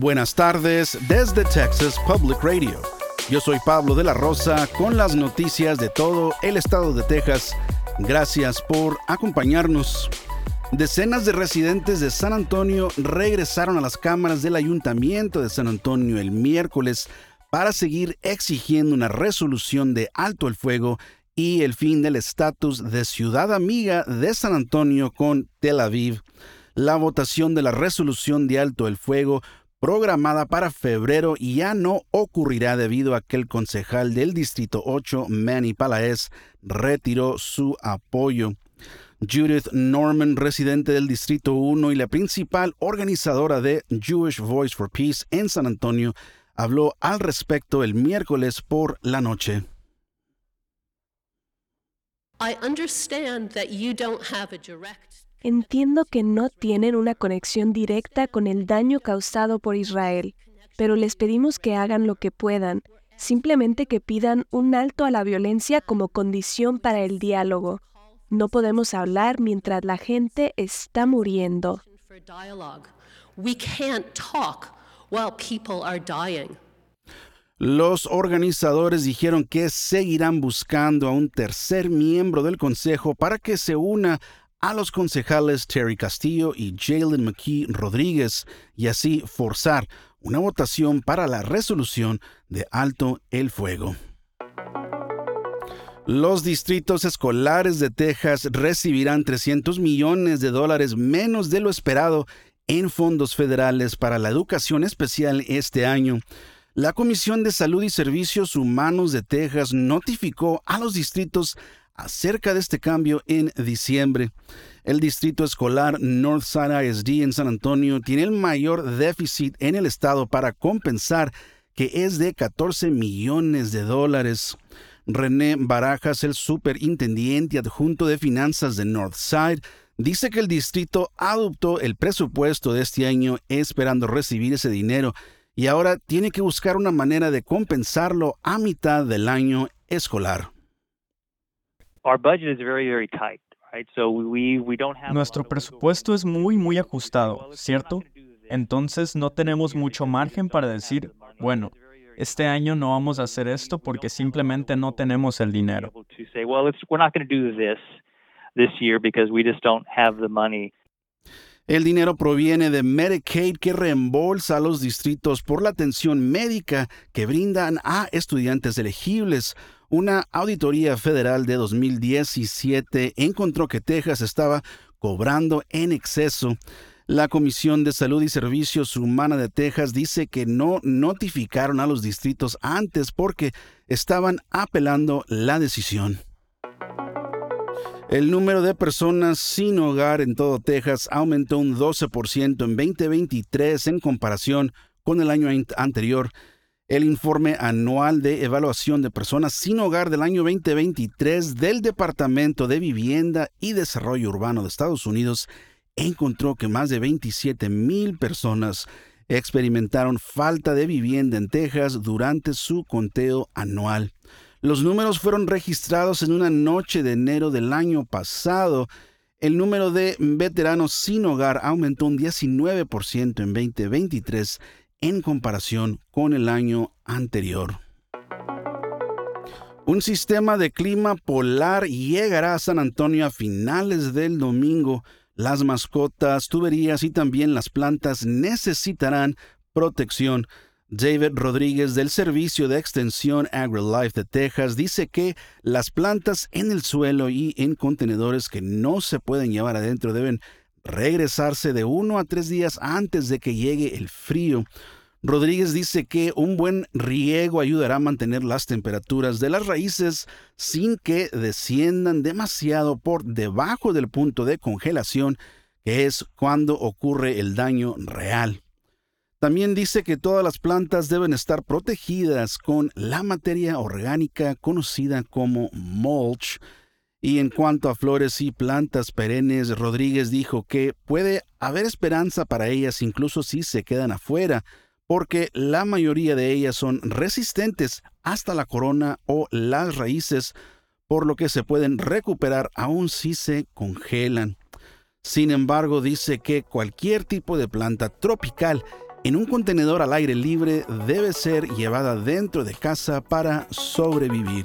Buenas tardes desde Texas Public Radio. Yo soy Pablo de la Rosa con las noticias de todo el estado de Texas. Gracias por acompañarnos. Decenas de residentes de San Antonio regresaron a las cámaras del Ayuntamiento de San Antonio el miércoles para seguir exigiendo una resolución de alto el fuego y el fin del estatus de ciudad amiga de San Antonio con Tel Aviv. La votación de la resolución de alto el fuego programada para febrero ya no ocurrirá debido a que el concejal del Distrito 8, Manny Palaez, retiró su apoyo. Judith Norman, residente del Distrito 1 y la principal organizadora de Jewish Voice for Peace en San Antonio, habló al respecto el miércoles por la noche. Entiendo que no tienen una conexión directa con el daño causado por Israel, pero les pedimos que hagan lo que puedan, simplemente que pidan un alto a la violencia como condición para el diálogo. No podemos hablar mientras la gente está muriendo. Los organizadores dijeron que seguirán buscando a un tercer miembro del Consejo para que se una a los concejales Terry Castillo y Jalen McKee Rodríguez y así forzar una votación para la resolución de alto el fuego. Los distritos escolares de Texas recibirán 300 millones de dólares menos de lo esperado en fondos federales para la educación especial este año. La Comisión de Salud y Servicios Humanos de Texas notificó a los distritos acerca de este cambio en diciembre. El distrito escolar Northside ISD en San Antonio tiene el mayor déficit en el estado para compensar, que es de 14 millones de dólares. René Barajas, el superintendente adjunto de finanzas de Northside, dice que el distrito adoptó el presupuesto de este año esperando recibir ese dinero y ahora tiene que buscar una manera de compensarlo a mitad del año escolar. Nuestro presupuesto es muy, muy ajustado, ¿cierto? Entonces no tenemos mucho margen para decir, bueno, este año no vamos a hacer esto porque simplemente no tenemos el dinero. El dinero proviene de Medicaid que reembolsa a los distritos por la atención médica que brindan a estudiantes elegibles. Una auditoría federal de 2017 encontró que Texas estaba cobrando en exceso. La Comisión de Salud y Servicios Humanos de Texas dice que no notificaron a los distritos antes porque estaban apelando la decisión. El número de personas sin hogar en todo Texas aumentó un 12% en 2023 en comparación con el año anterior. El informe anual de evaluación de personas sin hogar del año 2023 del Departamento de Vivienda y Desarrollo Urbano de Estados Unidos encontró que más de 27 mil personas experimentaron falta de vivienda en Texas durante su conteo anual. Los números fueron registrados en una noche de enero del año pasado. El número de veteranos sin hogar aumentó un 19% en 2023 en comparación con el año anterior. Un sistema de clima polar llegará a San Antonio a finales del domingo. Las mascotas, tuberías y también las plantas necesitarán protección. David Rodríguez del Servicio de Extensión AgriLife de Texas dice que las plantas en el suelo y en contenedores que no se pueden llevar adentro deben regresarse de uno a tres días antes de que llegue el frío. Rodríguez dice que un buen riego ayudará a mantener las temperaturas de las raíces sin que desciendan demasiado por debajo del punto de congelación, que es cuando ocurre el daño real. También dice que todas las plantas deben estar protegidas con la materia orgánica conocida como mulch. Y en cuanto a flores y plantas perennes, Rodríguez dijo que puede haber esperanza para ellas incluso si se quedan afuera, porque la mayoría de ellas son resistentes hasta la corona o las raíces, por lo que se pueden recuperar aun si se congelan. Sin embargo, dice que cualquier tipo de planta tropical en un contenedor al aire libre debe ser llevada dentro de casa para sobrevivir.